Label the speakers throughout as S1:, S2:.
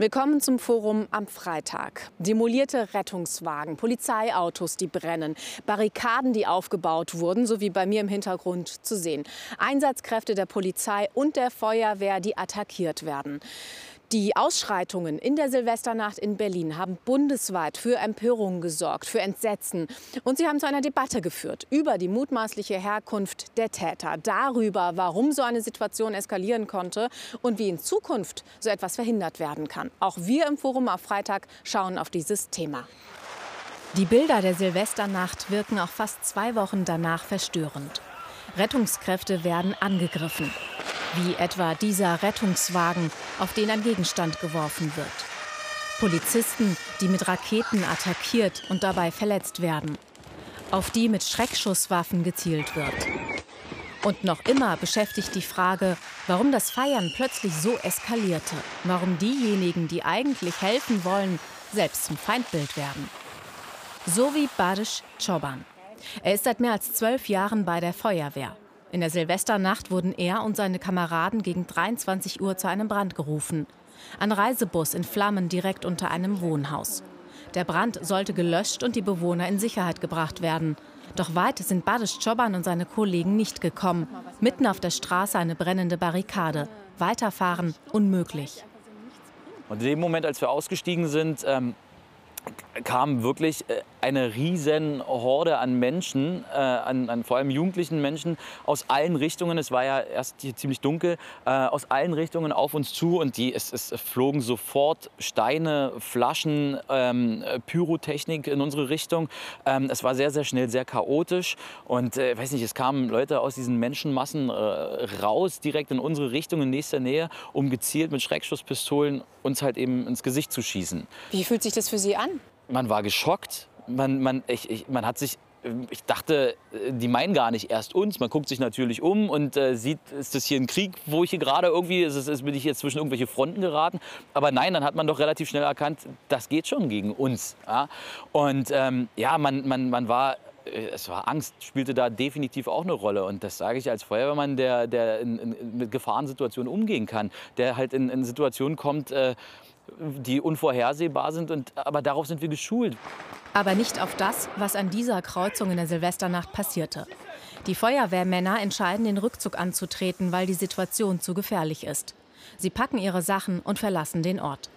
S1: Willkommen zum Forum am Freitag. Demolierte Rettungswagen, Polizeiautos, die brennen, Barrikaden, die aufgebaut wurden, so wie bei mir im Hintergrund zu sehen. Einsatzkräfte der Polizei und der Feuerwehr, die attackiert werden. Die Ausschreitungen in der Silvesternacht in Berlin haben bundesweit für Empörungen gesorgt, für Entsetzen. Und sie haben zu einer Debatte geführt über die mutmaßliche Herkunft der Täter, darüber, warum so eine Situation eskalieren konnte und wie in Zukunft so etwas verhindert werden kann. Auch wir im Forum auf Freitag schauen auf dieses Thema. Die Bilder der Silvesternacht wirken auch fast zwei Wochen danach verstörend. Rettungskräfte werden angegriffen wie etwa dieser Rettungswagen, auf den ein Gegenstand geworfen wird. Polizisten, die mit Raketen attackiert und dabei verletzt werden, auf die mit Schreckschusswaffen gezielt wird. Und noch immer beschäftigt die Frage, warum das Feiern plötzlich so eskalierte, warum diejenigen, die eigentlich helfen wollen, selbst zum Feindbild werden. So wie Badisch Choban. Er ist seit mehr als zwölf Jahren bei der Feuerwehr. In der Silvesternacht wurden er und seine Kameraden gegen 23 Uhr zu einem Brand gerufen. Ein Reisebus in Flammen direkt unter einem Wohnhaus. Der Brand sollte gelöscht und die Bewohner in Sicherheit gebracht werden. Doch weit sind Badisch Choban und seine Kollegen nicht gekommen. Mitten auf der Straße eine brennende Barrikade. Weiterfahren unmöglich.
S2: Und in dem Moment, als wir ausgestiegen sind, ähm, kam wirklich äh, eine riesen Horde an Menschen, äh, an, an, vor allem jugendlichen Menschen aus allen Richtungen. Es war ja erst hier ziemlich dunkel, äh, aus allen Richtungen auf uns zu und die, es, es flogen sofort Steine, Flaschen, ähm, Pyrotechnik in unsere Richtung. Ähm, es war sehr, sehr schnell, sehr chaotisch und äh, weiß nicht, es kamen Leute aus diesen Menschenmassen äh, raus, direkt in unsere Richtung, in nächster Nähe, um gezielt mit Schreckschusspistolen uns halt eben ins Gesicht zu schießen.
S1: Wie fühlt sich das für Sie an?
S2: Man war geschockt. Man, man, ich, ich, man hat sich ich dachte, die meinen gar nicht erst uns. Man guckt sich natürlich um und äh, sieht, ist das hier ein Krieg, wo ich hier gerade irgendwie, ist, ist, bin ich jetzt zwischen irgendwelche Fronten geraten. Aber nein, dann hat man doch relativ schnell erkannt, das geht schon gegen uns. Ja? Und ähm, ja, man, man, man war äh, es war Angst, spielte da definitiv auch eine Rolle. Und das sage ich als Feuerwehrmann, der, der in, in, mit Gefahrensituationen umgehen kann, der halt in, in Situationen kommt, äh, die unvorhersehbar sind. Und, aber darauf sind wir geschult.
S1: Aber nicht auf das, was an dieser Kreuzung in der Silvesternacht passierte. Die Feuerwehrmänner entscheiden, den Rückzug anzutreten, weil die Situation zu gefährlich ist. Sie packen ihre Sachen und verlassen den Ort.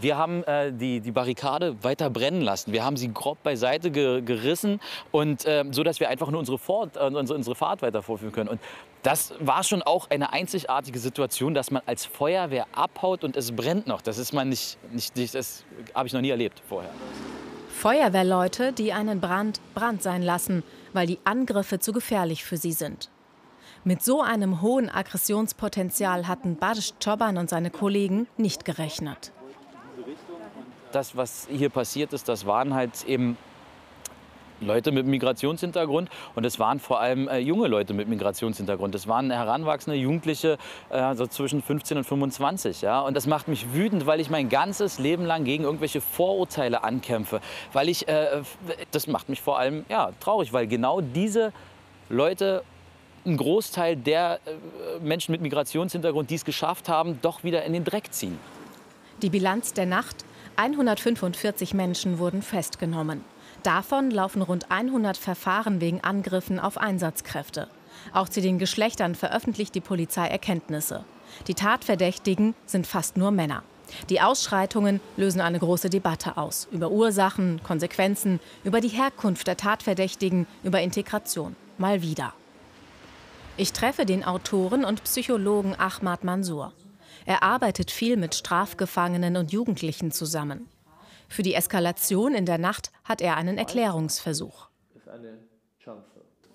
S2: Wir haben äh, die, die Barrikade weiter brennen lassen. Wir haben sie grob beiseite ge gerissen und äh, so, dass wir einfach nur unsere, Fort, äh, unsere, unsere Fahrt weiter vorführen können. Und das war schon auch eine einzigartige Situation, dass man als Feuerwehr abhaut und es brennt noch. Das ist man nicht, nicht, nicht das habe ich noch nie erlebt vorher.
S1: Feuerwehrleute, die einen Brand Brand sein lassen, weil die Angriffe zu gefährlich für sie sind. Mit so einem hohen Aggressionspotenzial hatten Badisch Choban und seine Kollegen nicht gerechnet
S2: das, was hier passiert ist, das waren halt eben Leute mit Migrationshintergrund und es waren vor allem äh, junge Leute mit Migrationshintergrund. Es waren heranwachsende Jugendliche, äh, so zwischen 15 und 25. Ja? Und das macht mich wütend, weil ich mein ganzes Leben lang gegen irgendwelche Vorurteile ankämpfe. Weil ich, äh, das macht mich vor allem ja, traurig, weil genau diese Leute einen Großteil der äh, Menschen mit Migrationshintergrund, die es geschafft haben, doch wieder in den Dreck ziehen.
S1: Die Bilanz der Nacht 145 Menschen wurden festgenommen. Davon laufen rund 100 Verfahren wegen Angriffen auf Einsatzkräfte. Auch zu den Geschlechtern veröffentlicht die Polizei Erkenntnisse. Die Tatverdächtigen sind fast nur Männer. Die Ausschreitungen lösen eine große Debatte aus über Ursachen, Konsequenzen, über die Herkunft der Tatverdächtigen, über Integration. Mal wieder. Ich treffe den Autoren und Psychologen Ahmad Mansour. Er arbeitet viel mit Strafgefangenen und Jugendlichen zusammen. Für die Eskalation in der Nacht hat er einen Erklärungsversuch.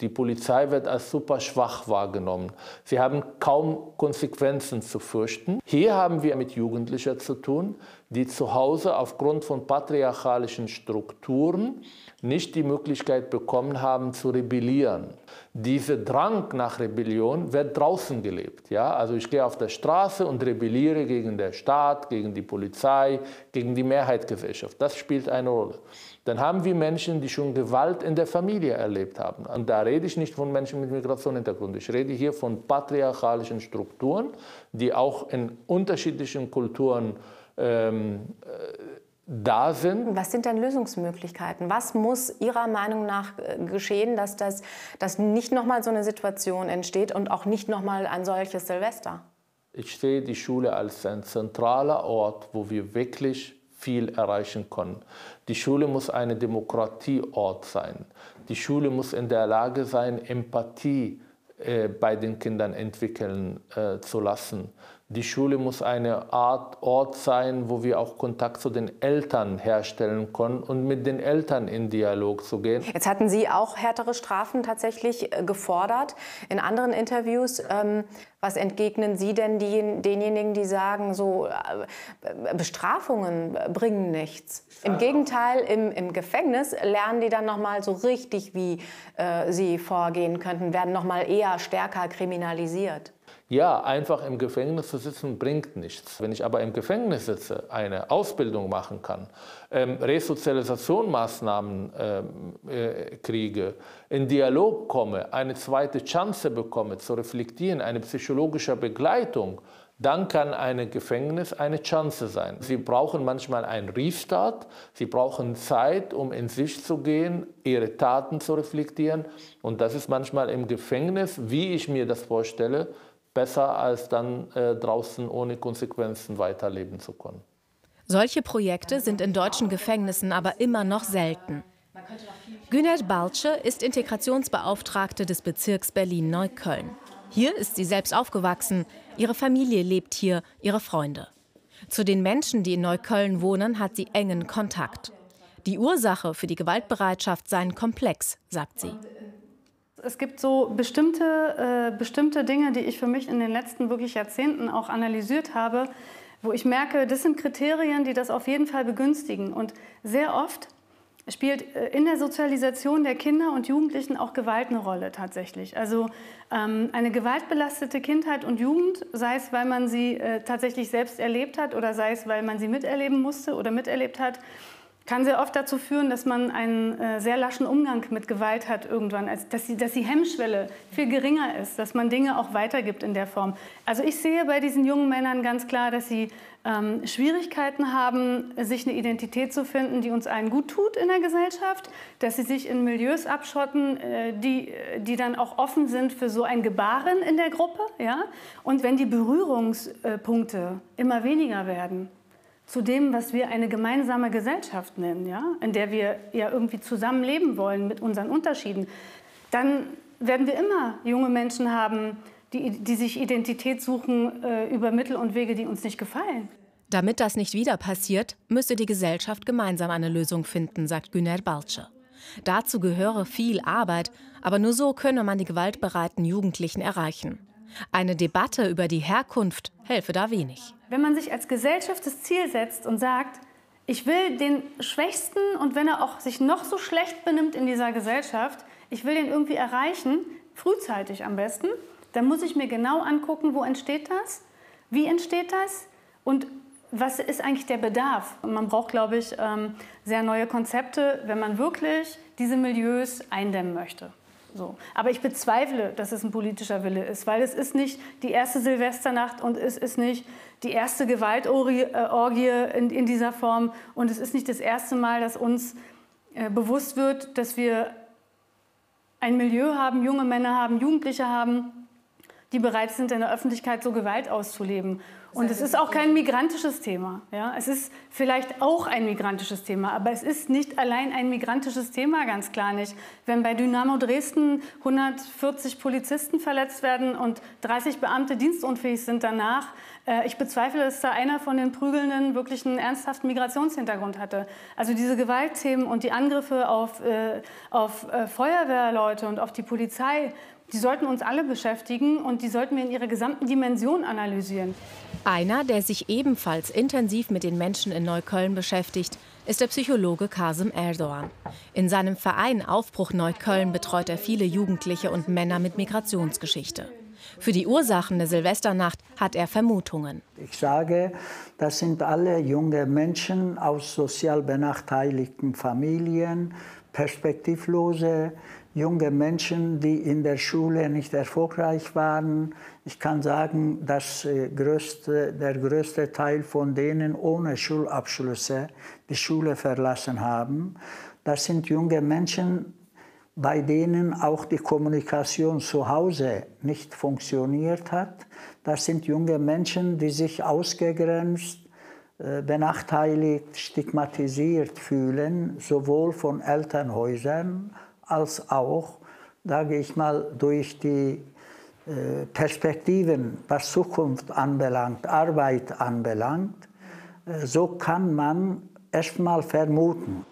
S3: Die Polizei wird als super schwach wahrgenommen. Sie haben kaum Konsequenzen zu fürchten. Hier haben wir mit Jugendlichen zu tun, die zu Hause aufgrund von patriarchalischen Strukturen nicht die Möglichkeit bekommen haben zu rebellieren. Dieser Drang nach Rebellion wird draußen gelebt. Ja? Also ich gehe auf der Straße und rebelliere gegen den Staat, gegen die Polizei, gegen die Mehrheitsgesellschaft. Das spielt eine Rolle. Dann haben wir Menschen, die schon Gewalt in der Familie erlebt haben. Und da rede ich nicht von Menschen mit Migrationshintergrund. Ich rede hier von patriarchalischen Strukturen, die auch in unterschiedlichen Kulturen ähm, äh, da sind.
S1: Was sind denn Lösungsmöglichkeiten? Was muss Ihrer Meinung nach äh, geschehen, dass, das, dass nicht nochmal so eine Situation entsteht und auch nicht nochmal ein solches Silvester?
S3: Ich sehe die Schule als ein zentraler Ort, wo wir wirklich viel erreichen können. Die Schule muss ein Demokratieort sein. Die Schule muss in der Lage sein, Empathie äh, bei den Kindern entwickeln äh, zu lassen. Die Schule muss eine Art Ort sein, wo wir auch Kontakt zu den Eltern herstellen können und mit den Eltern in Dialog zu gehen.
S1: Jetzt hatten Sie auch härtere Strafen tatsächlich äh, gefordert in anderen Interviews. Ähm, was entgegnen Sie denn die, denjenigen, die sagen, so äh, Bestrafungen bringen nichts? Im Gegenteil, im, im Gefängnis lernen die dann noch mal so richtig, wie äh, sie vorgehen könnten, werden noch mal eher stärker kriminalisiert.
S3: Ja, einfach im Gefängnis zu sitzen bringt nichts. Wenn ich aber im Gefängnis sitze, eine Ausbildung machen kann, ähm, Resozialisationsmaßnahmen ähm, äh, kriege, in Dialog komme, eine zweite Chance bekomme, zu reflektieren, eine psychologische Begleitung, dann kann ein Gefängnis eine Chance sein. Sie brauchen manchmal einen Restart, sie brauchen Zeit, um in sich zu gehen, ihre Taten zu reflektieren. Und das ist manchmal im Gefängnis, wie ich mir das vorstelle, besser als dann äh, draußen ohne Konsequenzen weiterleben zu können.
S1: Solche Projekte sind in deutschen Gefängnissen aber immer noch selten. Günet Balce ist Integrationsbeauftragte des Bezirks Berlin-Neukölln. Hier ist sie selbst aufgewachsen, ihre Familie lebt hier, ihre Freunde. Zu den Menschen, die in Neukölln wohnen, hat sie engen Kontakt. Die Ursache für die Gewaltbereitschaft sei komplex, sagt sie.
S4: Es gibt so bestimmte, äh, bestimmte Dinge, die ich für mich in den letzten wirklich Jahrzehnten auch analysiert habe, wo ich merke, das sind Kriterien, die das auf jeden Fall begünstigen. Und sehr oft spielt äh, in der Sozialisation der Kinder und Jugendlichen auch Gewalt eine Rolle tatsächlich. Also ähm, eine gewaltbelastete Kindheit und Jugend, sei es, weil man sie äh, tatsächlich selbst erlebt hat oder sei es, weil man sie miterleben musste oder miterlebt hat, kann sehr oft dazu führen, dass man einen äh, sehr laschen Umgang mit Gewalt hat irgendwann, also dass, die, dass die Hemmschwelle viel geringer ist, dass man Dinge auch weitergibt in der Form. Also ich sehe bei diesen jungen Männern ganz klar, dass sie ähm, Schwierigkeiten haben, sich eine Identität zu finden, die uns allen gut tut in der Gesellschaft, dass sie sich in Milieus abschotten, äh, die, die dann auch offen sind für so ein Gebaren in der Gruppe. Ja? Und wenn die Berührungspunkte immer weniger werden, zu dem, was wir eine gemeinsame Gesellschaft nennen, ja? in der wir ja irgendwie zusammenleben wollen mit unseren Unterschieden, dann werden wir immer junge Menschen haben, die, die sich Identität suchen äh, über Mittel und Wege, die uns nicht gefallen.
S1: Damit das nicht wieder passiert, müsse die Gesellschaft gemeinsam eine Lösung finden, sagt Güner Balce. Dazu gehöre viel Arbeit, aber nur so könne man die gewaltbereiten Jugendlichen erreichen. Eine Debatte über die Herkunft helfe da wenig.
S4: Wenn man sich als Gesellschaft das Ziel setzt und sagt, ich will den Schwächsten und wenn er auch sich noch so schlecht benimmt in dieser Gesellschaft, ich will den irgendwie erreichen, frühzeitig am besten, dann muss ich mir genau angucken, wo entsteht das, wie entsteht das und was ist eigentlich der Bedarf? Und man braucht, glaube ich, ähm, sehr neue Konzepte, wenn man wirklich diese Milieus eindämmen möchte. So. Aber ich bezweifle, dass es ein politischer Wille ist, weil es ist nicht die erste Silvesternacht und es ist nicht die erste Gewaltorgie äh, in, in dieser Form und es ist nicht das erste Mal, dass uns äh, bewusst wird, dass wir ein Milieu haben, junge Männer haben, Jugendliche haben, die bereit sind, in der Öffentlichkeit so Gewalt auszuleben. Und es ist auch kein migrantisches Thema. Ja? Es ist vielleicht auch ein migrantisches Thema, aber es ist nicht allein ein migrantisches Thema, ganz klar nicht. Wenn bei Dynamo Dresden 140 Polizisten verletzt werden und 30 Beamte dienstunfähig sind danach, äh, ich bezweifle, dass da einer von den Prügelnden wirklich einen ernsthaften Migrationshintergrund hatte. Also diese Gewaltthemen und die Angriffe auf, äh, auf äh, Feuerwehrleute und auf die Polizei, die sollten uns alle beschäftigen und die sollten wir in ihrer gesamten Dimension analysieren.
S1: Einer, der sich ebenfalls intensiv mit den Menschen in Neukölln beschäftigt, ist der Psychologe Kasim Erdogan. In seinem Verein Aufbruch Neukölln betreut er viele Jugendliche und Männer mit Migrationsgeschichte. Für die Ursachen der Silvesternacht hat er Vermutungen.
S5: Ich sage, das sind alle junge Menschen aus sozial benachteiligten Familien, perspektivlose junge Menschen, die in der Schule nicht erfolgreich waren. Ich kann sagen, dass äh, größte, der größte Teil von denen ohne Schulabschlüsse die Schule verlassen haben. Das sind junge Menschen, bei denen auch die Kommunikation zu Hause nicht funktioniert hat. Das sind junge Menschen, die sich ausgegrenzt, äh, benachteiligt, stigmatisiert fühlen, sowohl von Elternhäusern als auch, sage ich mal, durch die äh, Perspektiven, was Zukunft anbelangt, Arbeit anbelangt. Äh, so kann man erstmal vermuten.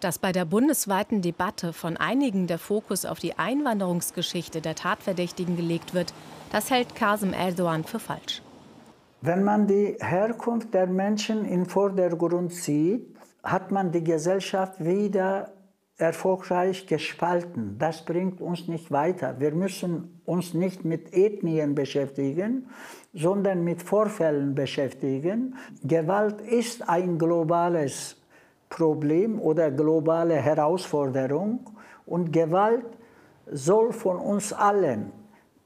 S1: Dass bei der bundesweiten Debatte von einigen der Fokus auf die Einwanderungsgeschichte der Tatverdächtigen gelegt wird, das hält Kasim Erdogan für falsch.
S5: Wenn man die Herkunft der Menschen in Vordergrund sieht, hat man die Gesellschaft wieder erfolgreich gespalten. Das bringt uns nicht weiter. Wir müssen uns nicht mit Ethnien beschäftigen, sondern mit Vorfällen beschäftigen. Gewalt ist ein globales Problem oder globale Herausforderung und Gewalt soll von uns allen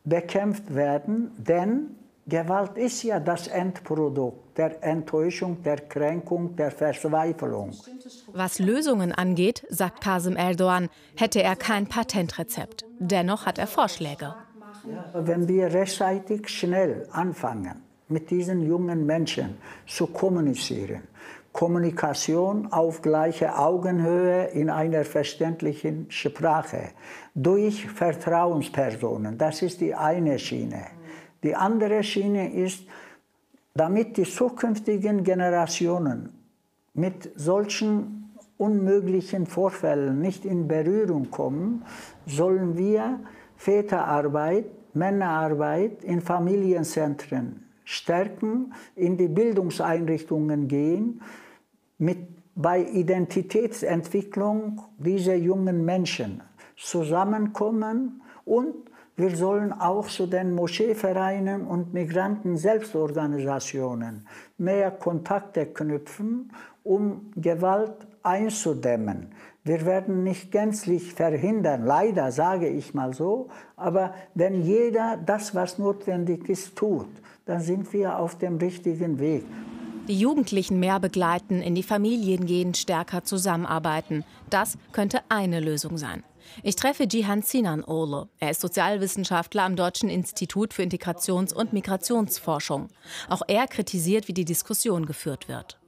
S5: bekämpft werden, denn Gewalt ist ja das Endprodukt der Enttäuschung, der Kränkung, der Verzweiflung.
S1: Was Lösungen angeht, sagt Kasim Erdogan, hätte er kein Patentrezept. Dennoch hat er Vorschläge.
S5: Wenn wir rechtzeitig schnell anfangen, mit diesen jungen Menschen zu kommunizieren, Kommunikation auf gleicher Augenhöhe in einer verständlichen Sprache, durch Vertrauenspersonen, das ist die eine Schiene. Die andere Schiene ist, damit die zukünftigen Generationen mit solchen unmöglichen Vorfällen nicht in Berührung kommen, sollen wir Väterarbeit, Männerarbeit in Familienzentren stärken, in die Bildungseinrichtungen gehen, mit, bei Identitätsentwicklung dieser jungen Menschen zusammenkommen und wir sollen auch zu den Moscheevereinen und Migranten-Selbstorganisationen mehr Kontakte knüpfen, um Gewalt einzudämmen. Wir werden nicht gänzlich verhindern, leider sage ich mal so, aber wenn jeder das, was notwendig ist, tut, dann sind wir auf dem richtigen Weg.
S1: Die Jugendlichen mehr begleiten, in die Familien gehen, stärker zusammenarbeiten. Das könnte eine Lösung sein. Ich treffe Jihan Sinan Olo. Er ist Sozialwissenschaftler am Deutschen Institut für Integrations- und Migrationsforschung. Auch er kritisiert, wie die Diskussion geführt wird.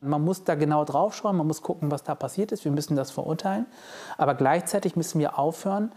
S6: Man muss da genau drauf schauen, man muss gucken, was da passiert ist. Wir müssen das verurteilen. Aber gleichzeitig müssen wir aufhören,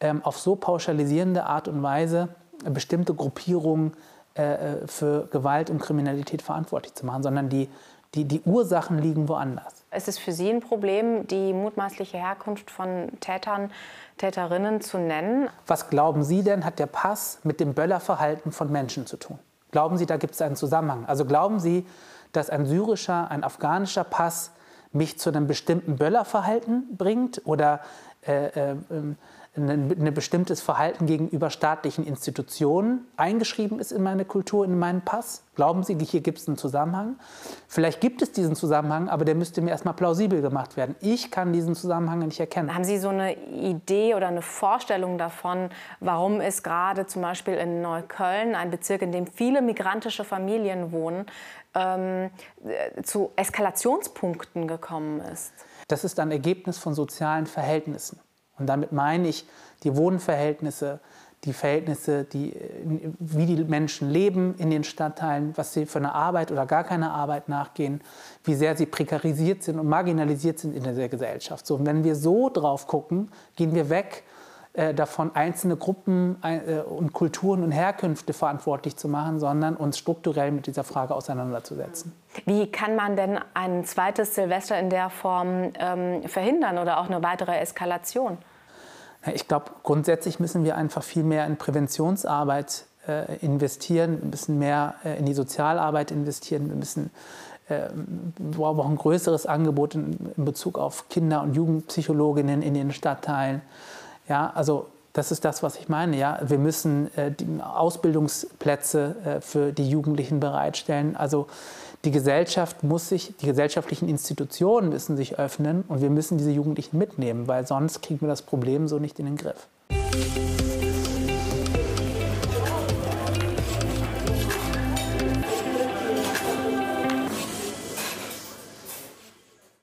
S6: ähm, auf so pauschalisierende Art und Weise bestimmte Gruppierungen äh, äh, für Gewalt und Kriminalität verantwortlich zu machen, sondern die, die, die Ursachen liegen woanders.
S7: Ist es für Sie ein Problem, die mutmaßliche Herkunft von Tätern, Täterinnen zu nennen?
S6: Was glauben Sie denn, hat der Pass mit dem Böllerverhalten von Menschen zu tun? Glauben Sie, da gibt es einen Zusammenhang? Also glauben Sie, dass ein syrischer, ein afghanischer Pass mich zu einem bestimmten Böllerverhalten bringt oder äh, äh, ein bestimmtes Verhalten gegenüber staatlichen Institutionen eingeschrieben ist in meine Kultur, in meinen Pass? Glauben Sie, hier gibt es einen Zusammenhang? Vielleicht gibt es diesen Zusammenhang, aber der müsste mir erstmal plausibel gemacht werden. Ich kann diesen Zusammenhang nicht erkennen.
S7: Haben Sie so eine Idee oder eine Vorstellung davon, warum es gerade zum Beispiel in Neukölln, ein Bezirk, in dem viele migrantische Familien wohnen, ähm, zu Eskalationspunkten gekommen ist?
S6: Das ist ein Ergebnis von sozialen Verhältnissen. Und damit meine ich die Wohnverhältnisse, die Verhältnisse, die, wie die Menschen leben in den Stadtteilen, was sie für eine Arbeit oder gar keine Arbeit nachgehen, wie sehr sie prekarisiert sind und marginalisiert sind in der Gesellschaft. So, und wenn wir so drauf gucken, gehen wir weg äh, davon, einzelne Gruppen äh, und Kulturen und Herkünfte verantwortlich zu machen, sondern uns strukturell mit dieser Frage auseinanderzusetzen.
S7: Wie kann man denn ein zweites Silvester in der Form ähm, verhindern oder auch eine weitere Eskalation?
S6: Ich glaube, grundsätzlich müssen wir einfach viel mehr in Präventionsarbeit äh, investieren, wir müssen mehr äh, in die Sozialarbeit investieren, wir müssen äh, wir brauchen auch ein größeres Angebot in, in Bezug auf Kinder- und Jugendpsychologinnen in den Stadtteilen. Ja, also Das ist das, was ich meine. Ja? Wir müssen äh, Ausbildungsplätze äh, für die Jugendlichen bereitstellen. Also die Gesellschaft muss sich, die gesellschaftlichen Institutionen müssen sich öffnen und wir müssen diese Jugendlichen mitnehmen, weil sonst kriegen wir das Problem so nicht in den Griff.